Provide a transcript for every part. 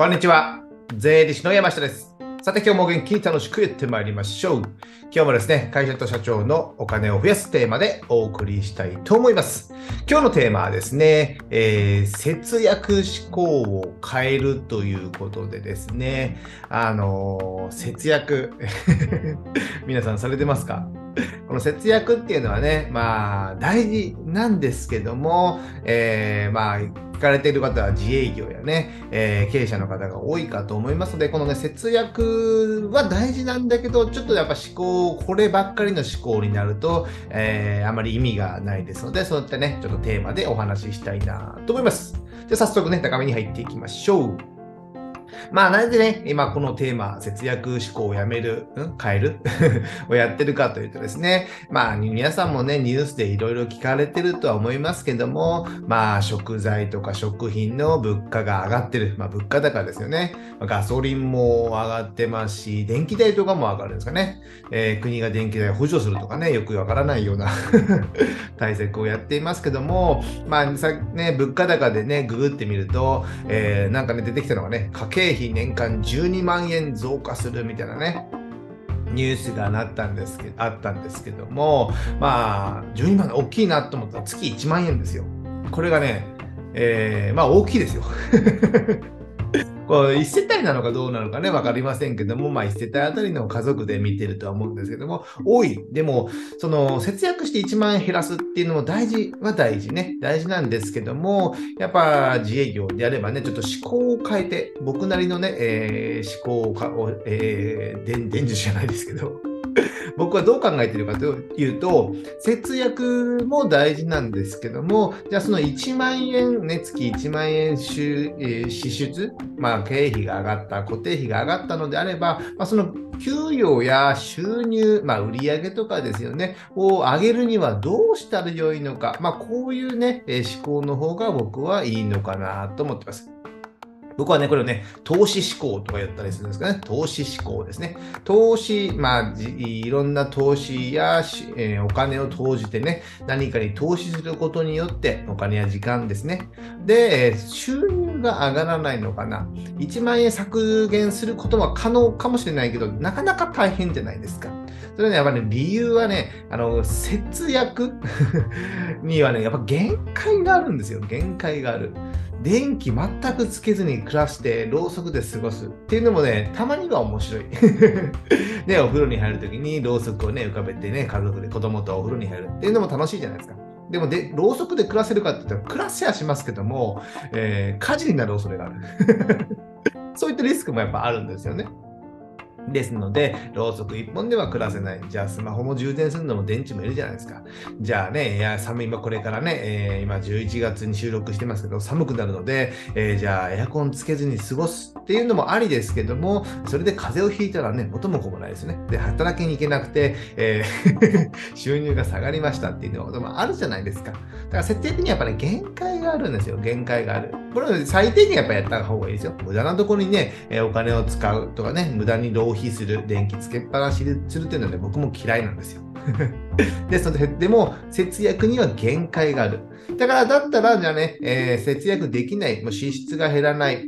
こんにちは。税理士の山下です。さて今日も元気に楽しくやってまいりましょう。今日もですね、会社と社長のお金を増やすテーマでお送りしたいと思います。今日のテーマはですね、えー節約思考を変えるということでですね、あのー節約、皆さんされてますか？この節約っていうのはね、まあ大事なんですけども、えーまあ聞かれている方は自営業やね、えー経営者の方が多いかと思いますので、このね、節約は大事なんだけど、ちょっとやっぱ思考、こればっかりの思考になると、えーあまり意味がないですので、そういったね、ちょっとテーマでお話ししたいなと思います。じゃ早速ね、高めに入っていきましょう。まあ、なんでね、今このテーマ、節約思考をやめる、ん変える をやってるかというとですね、まあ、皆さんもね、ニュースでいろいろ聞かれてるとは思いますけども、まあ、食材とか食品の物価が上がってる。まあ、物価高ですよね。ガソリンも上がってますし、電気代とかも上がるんですかね。えー国が電気代を補助するとかね、よくわからないような 対策をやっていますけども、まあ、ね、物価高でね、ググってみると、えーなんかね、出てきたのがね、家計費年間12万円増加するみたいなね、ニュースがなったんですけあったんですけども、まあ、12万円大きいなと思ったら月1万円ですよ。これがね、えーまあ大きいですよ。こう1世帯なのかどうなのかね、わかりませんけども、まあ1世帯あたりの家族で見てるとは思うんですけども、多い。でも、その節約して1万円減らすっていうのも大事は大事ね。大事なんですけども、やっぱ自営業であればね、ちょっと思考を変えて、僕なりのね、えー思考を、えー、伝授じゃないですけど、僕はどう考えているかというと、節約も大事なんですけども、じゃあその1万円、ね、月1万円収、えー支出、まあ、経費が上がった、固定費が上がったのであれば、まあ、その給与や収入、まあ、売上とかですよね、を上げるにはどうしたらよいのか、まあ、こういうね、思考の方が僕はいいのかなと思ってます。僕はね、これをね、投資思考とか言ったりするんですかね。投資思考ですね。投資、まあ、いろんな投資や、えーお金を投じてね、何かに投資することによって、お金や時間ですね。で、収入が上がらないのかな。1万円削減することは可能かもしれないけど、なかなか大変じゃないですか。それはね、やっぱり、ね、理由はね、あの、節約 にはね、やっぱ限界があるんですよ。限界がある。電気全くつけずに暮らして、ろうそくで過ごすっていうのもね、たまには面白い。ね、お風呂に入る時にろうそくをね、浮かべてね、家族で子供とお風呂に入るっていうのも楽しいじゃないですか。でもで、ろうそくで暮らせるかって言ったら、暮らせはしますけども、えー火事になる恐れがある。そういったリスクもやっぱあるんですよね。ですので、ろうそく1本では暮らせない。じゃあ、スマホも充電するのも電池もいるじゃないですか。じゃあね、いや寒い、今これからね、えー今11月に収録してますけど、寒くなるので、えーじゃあエアコンつけずに過ごすっていうのもありですけども、それで風邪をひいたらね、元も子もないですね。で、働きに行けなくて、えー 収入が下がりましたっていうこともあるじゃないですか。だから設定的にやっぱり、限界があるんですよ。限界がある。これは最低限やっぱやった方がいいですよ。無駄なところにね、お金を使うとかね、無駄に浪費する、電気つけっぱなしするっていうのはね、僕も嫌いなんですよ。ですので、でも節約には限界がある。だから、だったら、じゃあね、えー節約できない、もう支出が減らない。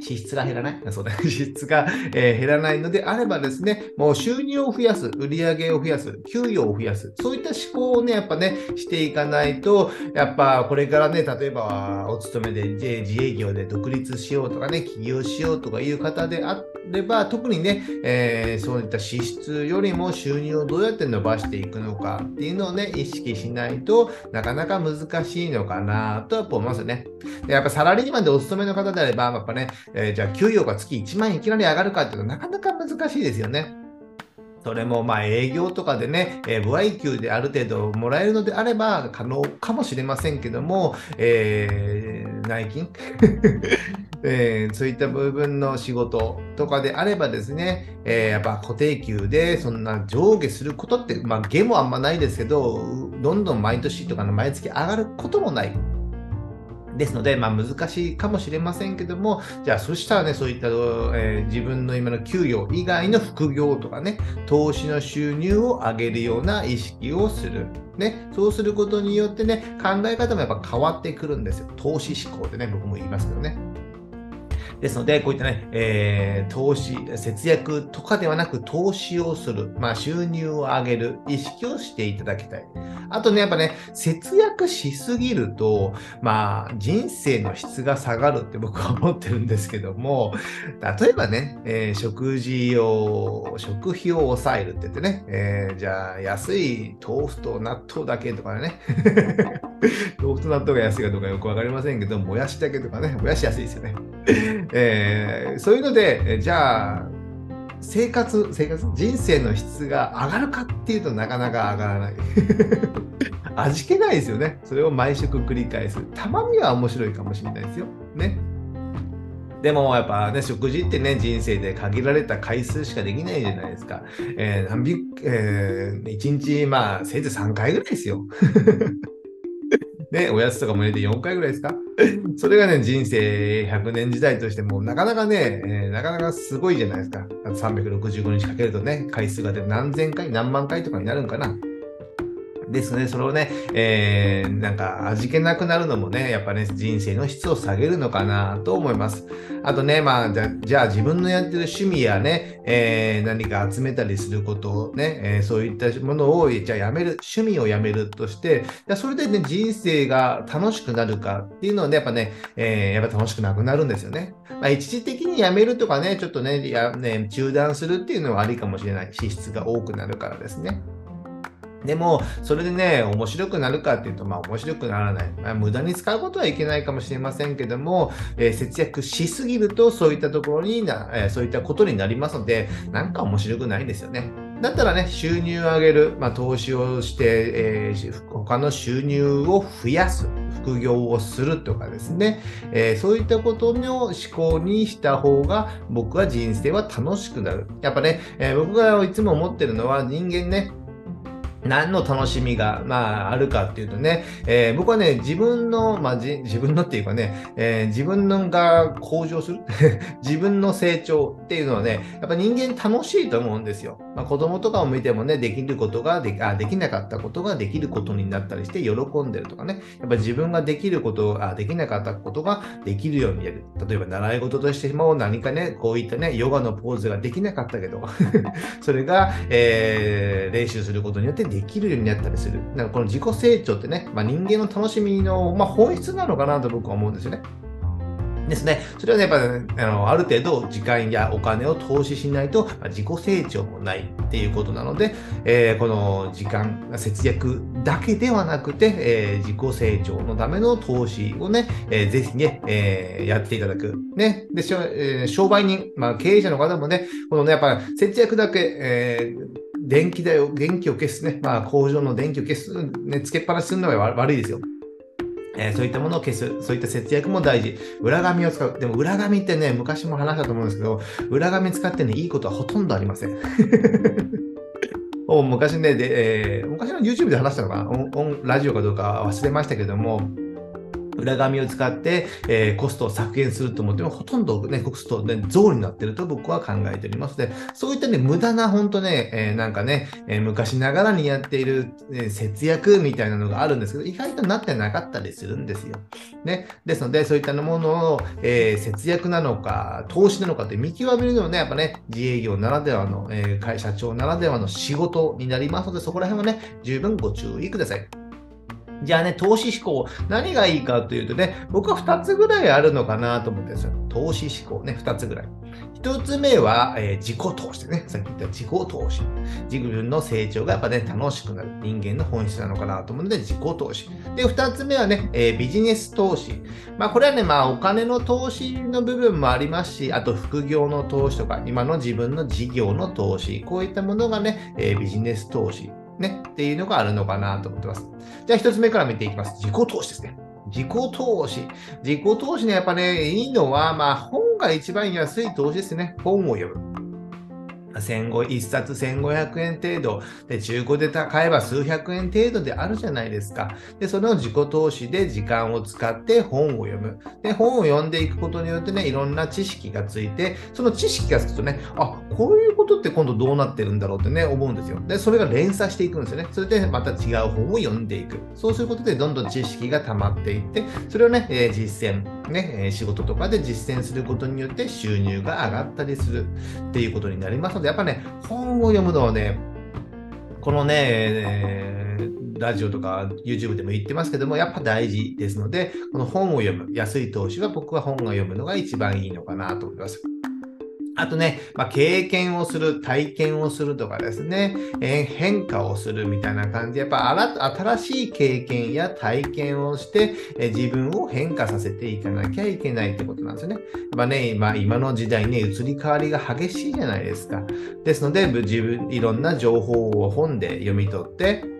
支出が減らない？そうだ、支出が、えー減らないのであればですね、もう収入を増やす、売上を増やす、給与を増やす、そういった思考をね、やっぱね、していかないと、やっぱこれからね、例えばお勤めで自営業で独立しようとかね、起業しようとかいう方であれば、特にね、えーそういった支出よりも収入をどうやって伸ばしていくのかっていうのをね、意識しないとなかなか難しいのかなとは思いますよね。でやっぱサラリーマンでお勤めの方であれば、やっぱね、えーじゃあ給与が月1万円いきなり上がるかっていうとなかなか難しいですよね。それもまあ営業とかでね、えー、歩合給である程度もらえるのであれば可能かもしれませんけども、えー内勤、えーそういった部分の仕事とかであればですね、えーやっぱ固定給でそんな上下することって、まあ、下もあんまないですけど、どんどん毎年とかの毎月上がることもない。ですので、まあ、難しいかもしれませんけども、じゃあ、そしたらね、そういった、えー自分の今の給与以外の副業とかね、投資の収入を上げるような意識をする。ね、そうすることによってね、考え方もやっぱ変わってくるんですよ。投資思考でね、僕も言いますけどね。ですので、こういったね、えー、投資、節約とかではなく投資をする、まあ、収入を上げる意識をしていただきたい。あとね、やっぱね、節約しすぎると、まあ、人生の質が下がるって 僕は思ってるんですけども、例えばね、えー、食事を、食費を抑えるって言ってね、えー、じゃあ、安い豆腐と納豆だけとかね、豆腐と納豆が安いかどうかよくわかりませんけど、もやしだけとかね、もやし安いですよね。えー、そういうので、じゃあ、生活、生活、人生の質が上がるかっていうとなかなか上がらない。味気ないですよね。それを毎食繰り返す。たまには面白いかもしれないですよ。ね。でもやっぱね、食事ってね、人生で限られた回数しかできないじゃないですか。えー、何えー、1日、まあ、せいぜい3回ぐらいですよ。ね、おやつとかも入れて4回ぐらいですか？それがね、人生100年時代としても、なかなかね、えー、なかなかすごいじゃないですか。365日かけるとね、回数がで何千回、何万回とかになるんかな。ですね、それをね、えー、なんか味気なくなるのもね、やっぱね、人生の質を下げるのかなと思います。あとね、まあ、じゃじゃあ自分のやってる趣味やね、えー、何か集めたりすることをね、えー、そういったものを、じゃあやめる、趣味をやめるとして、じゃそれでね、人生が楽しくなるかっていうのはね、やっぱね、えー、やっぱ楽しくなくなるんですよね。まあ、一時的にやめるとかね、ちょっとね、やね中断するっていうのはありかもしれない。資質が多くなるからですね。でも、それでね、面白くなるかっていうと、まあ面白くならない。まあ、無駄に使うことはいけないかもしれませんけども、えー、節約しすぎると、そういったところにな、えー、そういったことになりますので、なんか面白くないんですよね。だったらね、収入を上げる、まあ、投資をして、えー、他の収入を増やす、副業をするとかですね、えー、そういったことの思考にした方が、僕は人生は楽しくなる。やっぱね、えー、僕がいつも思ってるのは、人間ね、何の楽しみが、まあ、あるかっていうとね、えー、僕はね、自分の、まあ、自分のっていうかね、えー、自分のが向上する？自分の成長っていうのはね、やっぱ人間楽しいと思うんですよ。まあ、子供とかを見てもね、できることができあ、できなかったことができることになったりして喜んでるとかね、やっぱ自分ができることあ、できなかったことができるようにやる。例えば習い事としても何かね、こういったね、ヨガのポーズができなかったけど それが、えー、練習することによってできるようになったりする。なんかこの自己成長ってね、まあ、人間の楽しみの、まあ、本質なのかなと僕は思うんですよね。ですね。それはね、やっぱ、ね、あのある程度時間やお金を投資しないと、まあ、自己成長もないっていうことなので、えー、この時間節約だけではなくて、えー、自己成長のための投資をね、えー、ぜひね、えー、やっていただく。ね。で、えー、商売人、まあ、経営者の方もね、このね、やっぱ節約だけ、えー電気代を、電気を消すね、まあ、工場の電気を消す、ね、つけっぱなしするのは悪いですよ。えー、そういったものを消す、そういった節約も大事。裏紙を使う。でも裏紙ってね、昔も話したと思うんですけど、裏紙使ってね、いいことはほとんどありません。昔ね、で、えー、昔の YouTube で話したのかなラジオかどうか忘れましたけども、裏紙を使って、えー、コストを削減すると思っても、ほとんどね、コストね、増になってると僕は考えておりますで、そういったね、無駄な、本当ね、えー、なんかね、えー、昔ながらにやっている、えー、節約みたいなのがあるんですけど、意外となってなかったりするんですよ。ね。ですので、そういったものを、えー、節約なのか、投資なのかって見極めるのはね、やっぱね、自営業ならではの、えー、会社長ならではの仕事になりますので、そこら辺はね、十分ご注意ください。じゃあね、投資志向、何がいいかというとね、僕は2つぐらいあるのかなと思ってるんですよ。投資志向ね、2つぐらい。1つ目は、えー、自己投資ね。さっき言った自己投資。自分の成長がやっぱね、楽しくなる。人間の本質なのかなと思うので、自己投資。で、2つ目はね、えー、ビジネス投資。まあ、これはね、まあ、お金の投資の部分もありますし、あと副業の投資とか、今の自分の事業の投資。こういったものがね、えー、ビジネス投資。ね、っていうのがあるのかなと思ってます。じゃあ一つ目から見ていきます。自己投資ですね。自己投資。自己投資ね、やっぱね、いいのは、まあ、本が一番安い投資ですね。本を読む。1冊1500円程度で中古で買えば数百円程度であるじゃないですか。で、その自己投資で時間を使って本を読む。で、本を読んでいくことによってね、いろんな知識がついて、その知識がつくとね、あ、こういうことって今度どうなってるんだろうってね、思うんですよ。で、それが連鎖していくんですよね。それでまた違う本を読んでいく。そうすることでどんどん知識が溜まっていって、それをね、えー、実践ね、仕事とかで実践することによって収入が上がったりするっていうことになりますので、やっぱね、本を読むのはね、このね、えー、ラジオとか YouTube でも言ってますけども、やっぱ大事ですので、この本を読む、安い投資は僕は本が読むのが一番いいのかなと思います。あとね、まあ、経験をする、体験をするとかですね、えー、変化をするみたいな感じで、やっぱ新しい経験や体験をして、えー、自分を変化させていかなきゃいけないってことなんですよね。やっぱね、今今の時代ね、移り変わりが激しいじゃないですか。ですので、自分、いろんな情報を本で読み取って、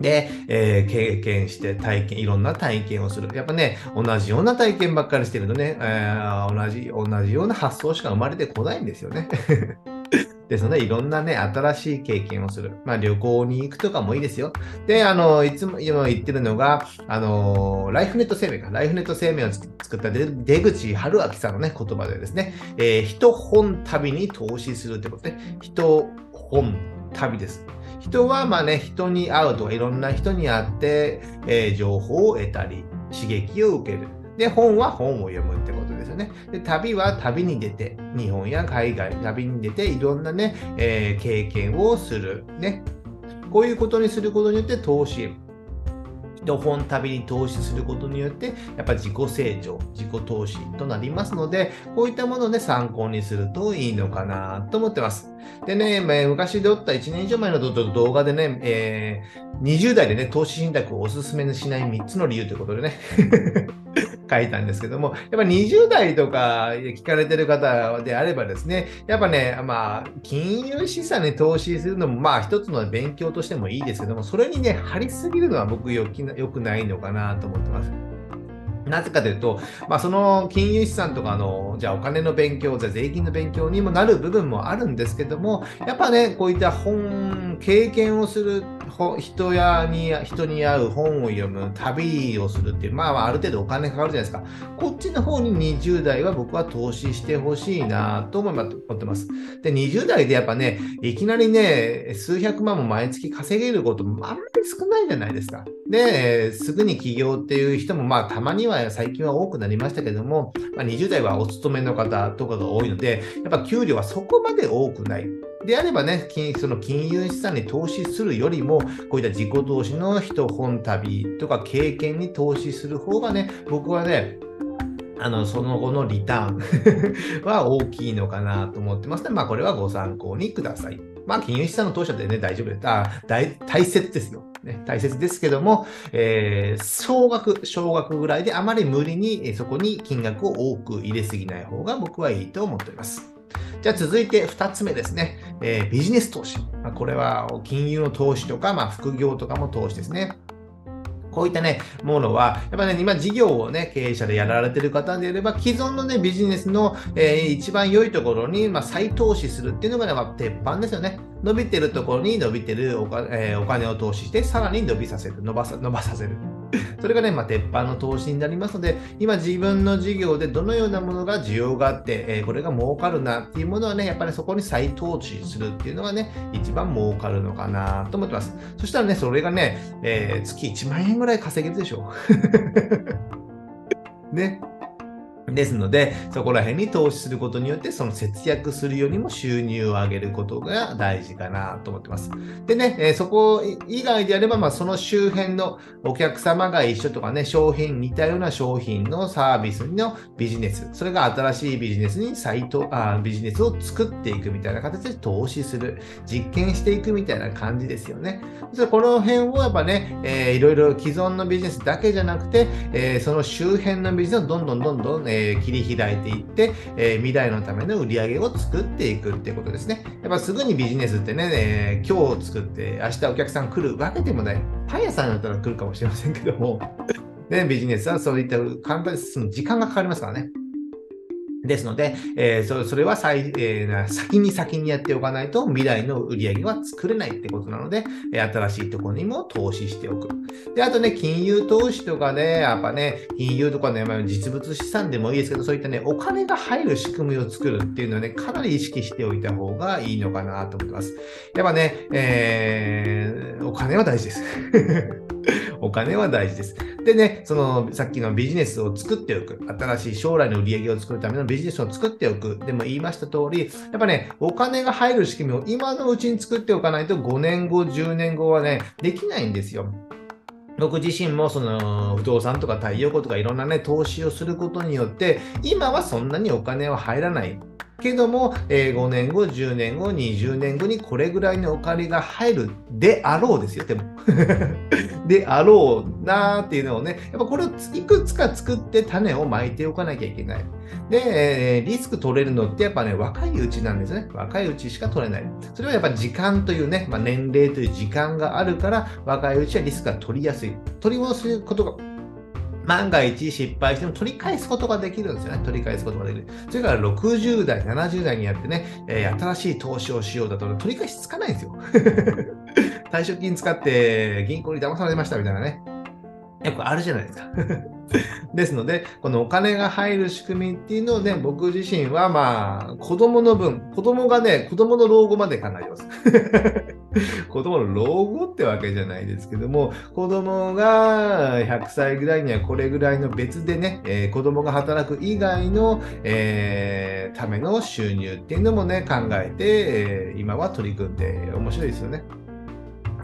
で、えー、経験して体験、いろんな体験をする。やっぱね、同じような体験ばっかりしてるとね、えー、同じ、同じような発想しか生まれてこないんですよね。ですので、いろんなね、新しい経験をする。まあ、旅行に行くとかもいいですよ。で、あの、いつも今言ってるのが、あの、ライフネット生命か。ライフネット生命を作った出口春明さんのね、言葉でですね、えー、人本旅に投資するってことね。人本旅です。人はまあね、人に会うとか、いろんな人に会って、えー、情報を得たり、刺激を受ける。で、本は本を読むってことですよね。で、旅は旅に出て、日本や海外、旅に出て、いろんなね、えー、経験をする。ね。こういうことにすることによって投資。と本旅に投資することによって、やっぱ自己成長、自己投資となりますので、こういったものをね、参考にするといいのかなと思ってます。でね、昔でおった1年以上前の動画でね、えー、20代でね、投資信託をお勧めしない3つの理由ということでね書いたんですけども、やっぱ20代とか聞かれてる方であればですね、やっぱね、まあ、金融資産に投資するのも、まあ、一つの勉強としてもいいですけども、それにね、張りすぎるのは僕よくないのかなと思ってます。なぜかというと、まあ、その金融資産とかの、じゃあお金の勉強、じゃあ税金の勉強にもなる部分もあるんですけども、やっぱね、こういった本、経験をする人やに人に会う本を読む旅をするっていう、まあ、ある程度お金かかるじゃないですか。こっちの方に20代は僕は投資してほしいなと思ってます。で、20代でやっぱね、いきなりね、数百万も毎月稼げることもあんまり少ないじゃないですか。で、すぐに起業っていう人もまあたまには最近は多くなりましたけども、まあ、20代はお勤めの方とかが多いので、やっぱ給料はそこまで多くない。であればね、その金融資産に投資するよりも、こういった自己投資の人本旅とか経験に投資する方がね、僕はね、あの、その後のリターン は大きいのかなと思ってますので、まあ、これはご参考にください。まあ、金融資産の投資でね、大丈夫です。あ大大切ですよ。ね、大切ですけども、えー、少額、少額ぐらいであまり無理にそこに金額を多く入れすぎない方が僕はいいと思っております。じゃあ続いて2つ目ですね。えー、ビジネス投資。まあ、これは金融の投資とか、まあ、副業とかも投資ですね。こういったね、ものは、やっぱね、今事業をね、経営者でやられてる方であれば、既存のね、ビジネスの、えー、一番良いところに、まあ、再投資するっていうのがね、まあ、鉄板ですよね。伸びてるところに伸びてるおか、えー、お金を投資して、さらに伸びさせる、伸ばさ伸ばさせる。それがね、まあ、鉄板の投資になりますので、今自分の事業でどのようなものが需要があって、え、これが儲かるなっていうものはね、やっぱりそこに再投資するっていうのがね、一番儲かるのかなと思ってます。そしたらね、それがね、えー、月1万円ぐらい稼げるでしょ。ね。ですので、そこら辺に投資することによって、その節約するよりも収入を上げることが大事かなと思ってます。でね、えそこ以外であれば、まあ、その周辺のお客様が一緒とかね、商品、似たような商品のサービスのビジネス、それが新しいビジネスにサイトあビジネスを作っていくみたいな形で投資する、実験していくみたいな感じですよね。そこの辺をやっぱね、えー、いろいろ既存のビジネスだけじゃなくて、えー、その周辺のビジネスをどんどんどんどん、えーえー、切り開いていって、えー、未来のための売り上げを作っていくっていうことですね。やっぱすぐにビジネスってね、えー、今日作って明日お客さん来るわけでもない。パン屋さんだったら来るかもしれませんけども、ね、ビジネスはそういった簡単に進む時間がかかりますからね。ですので、えー、それは最、えー、先に先にやっておかないと未来の売り上げは作れないってことなので、新しいところにも投資しておく。で、あとね、金融投資とかね、やっぱね、金融とかね、まあ、実物資産でもいいですけど、そういったね、お金が入る仕組みを作るっていうのはね、かなり意識しておいた方がいいのかなと思ってます。やっぱね、えー、お金は大事です。お金は大事です。でね、そのさっきのビジネスを作っておく、新しい将来の売り上げを作るためのビジネスを作っておく、でも言いました通り、やっぱね、お金が入る仕組みを今のうちに作っておかないと5年後、10年後はね、できないんですよ。僕自身もその不動産とか太陽光とかいろんなね、投資をすることによって、今はそんなにお金は入らない。けども、え、5年後、10年後、20年後にこれぐらいのお金が入るであろうですよ、でも。であろうなーっていうのをね、やっぱこれをいくつか作って種をまいておかなきゃいけない。で、え、リスク取れるのってやっぱね、若いうちなんですね。若いうちしか取れない。それはやっぱ時間というね、まあ、年齢という時間があるから、若いうちはリスクが取りやすい。取り戻すことが万が一失敗しても取り返すことができるんですよね。取り返すことができる。それから60代、70代にやってね、えー、新しい投資をしようだと取り返しつかないんですよ。退職金使って銀行に騙されましたみたいなね。よくあるじゃないですか。ですので、このお金が入る仕組みっていうのをね、僕自身はまあ、子供の分、子供がね、子供の老後まで考えます。子供の老後ってわけじゃないですけども、子供が100歳ぐらいにはこれぐらいの別でね、えー、子供が働く以外の、えー、ための収入っていうのもね、考えて、えー、今は取り組んで面白いですよね。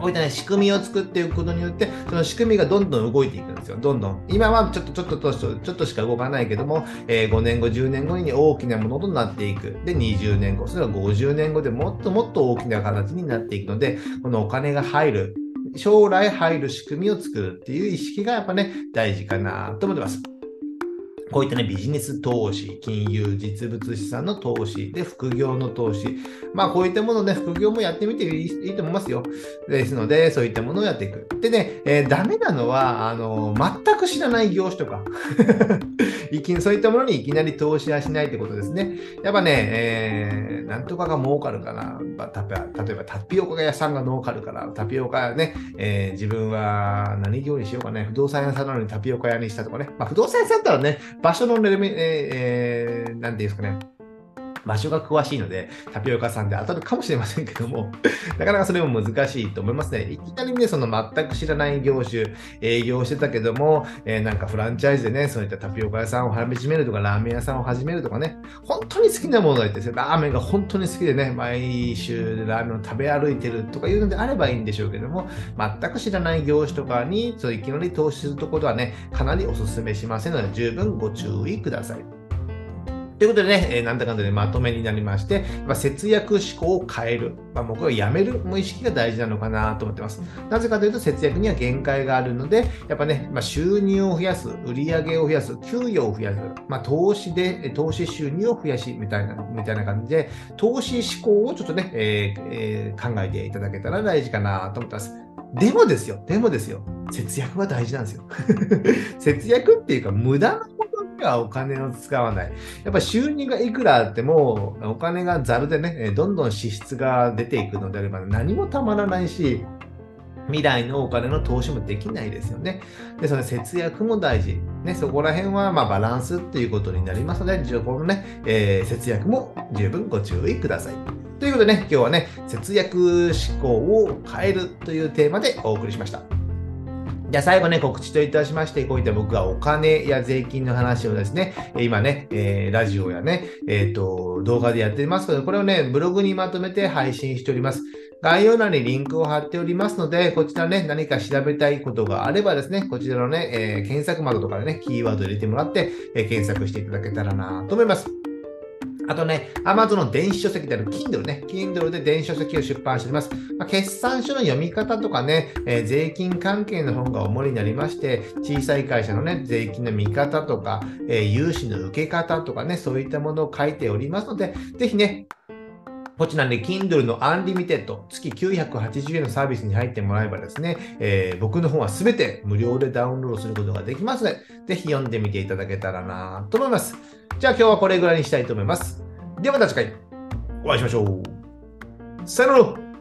こういったね、仕組みを作っていくことによって、その仕組みがどんどん動いていくんですよ。どんどん。今はちょっと、ちょっと、ちょっと、ちょっとしか動かないけども、えー、5年後、10年後に大きなものとなっていく。で、20年後、それは50年後でもっともっと大きな形になっていくので、このお金が入る。将来入る仕組みを作るっていう意識がやっぱね、大事かなと思ってます。こういったね、ビジネス投資、金融、実物資産の投資、で、副業の投資。まあ、こういったものね、副業もやってみていいと思いますよ。ですので、そういったものをやっていく。でね、えー、ダメなのは、あの、全く知らない業種とか いき、そういったものにいきなり投資はしないってことですね。やっぱね、えー、なんとかが儲かるかな。例えば、タピオカ屋さんが儲かるから、タピオカね、えー、自分は何業にしようかね、不動産屋さんなのにタピオカ屋にしたとかね。まあ、不動産屋さんだったらね、場所のレベ場所が詳しいので、タピオカさんで当たるかもしれませんけども、なかなかそれも難しいと思いますね。いきなりね、その全く知らない業種、営業してたけども、えー、なんかフランチャイズでね、そういったタピオカ屋さんを始めるとか、ラーメン屋さんを始めるとかね、本当に好きなものがいて、ラーメンが本当に好きでね、毎週ラーメンを食べ歩いてるとかいうのであればいいんでしょうけども、全く知らない業種とかに、そういきなり投資するところはね、かなりお勧めしませんので、十分ご注意ください。ということでね、えー、なんだかんだでまとめになりまして、まあ、節約思考を変える。まあ、僕はやめるも意識が大事なのかなと思ってます。なぜかというと、節約には限界があるので、やっぱね、まあ、収入を増やす、売上を増やす、給与を増やす、まあ、投資で、投資収入を増やし、みたいな、みたいな感じで、投資思考をちょっとね、えーえー、考えていただけたら大事かなと思ってます。でもですよ、でもですよ、節約は大事なんですよ。節約っていうか、無駄なことはお金を使わない。やっぱ収入がいくらあっても、お金がざるでね、どんどん支出が出ていくのであれば、何もたまらないし、未来のお金の投資もできないですよね。で、その節約も大事。ね、そこら辺はまバランスっていうことになりますので、このね、えー、節約も十分ご注意ください。ということでね、今日はね、節約思考を変えるというテーマでお送りしました。じゃあ最後ね、告知といたしまして、こういった僕がお金や税金の話をですね、今ね、えー、ラジオやね、えっ、ー、と、動画でやっていますけど、これをね、ブログにまとめて配信しております。概要欄にリンクを貼っておりますので、こちらね、何か調べたいことがあればですね、こちらのね、えー、検索窓とかでね、キーワード入れてもらって、え検索していただけたらなと思います。あとね、アマゾンの電子書籍である Kindle ね、Kindle で電子書籍を出版しております。まあ、決算書の読み方とかね、えー、税金関係の本が主になりまして、小さい会社のね、税金の見方とか、えー、融資の受け方とかね、そういったものを書いておりますので、ぜひね、こちらね、Kindle の Unlimited、月980円のサービスに入ってもらえばですね、えー、僕の本は全て無料でダウンロードすることができますので、ぜひ読んでみていただけたらなと思います。じゃあ今日はこれぐらいにしたいと思います。ではまた次回お会いしましょう。さよなら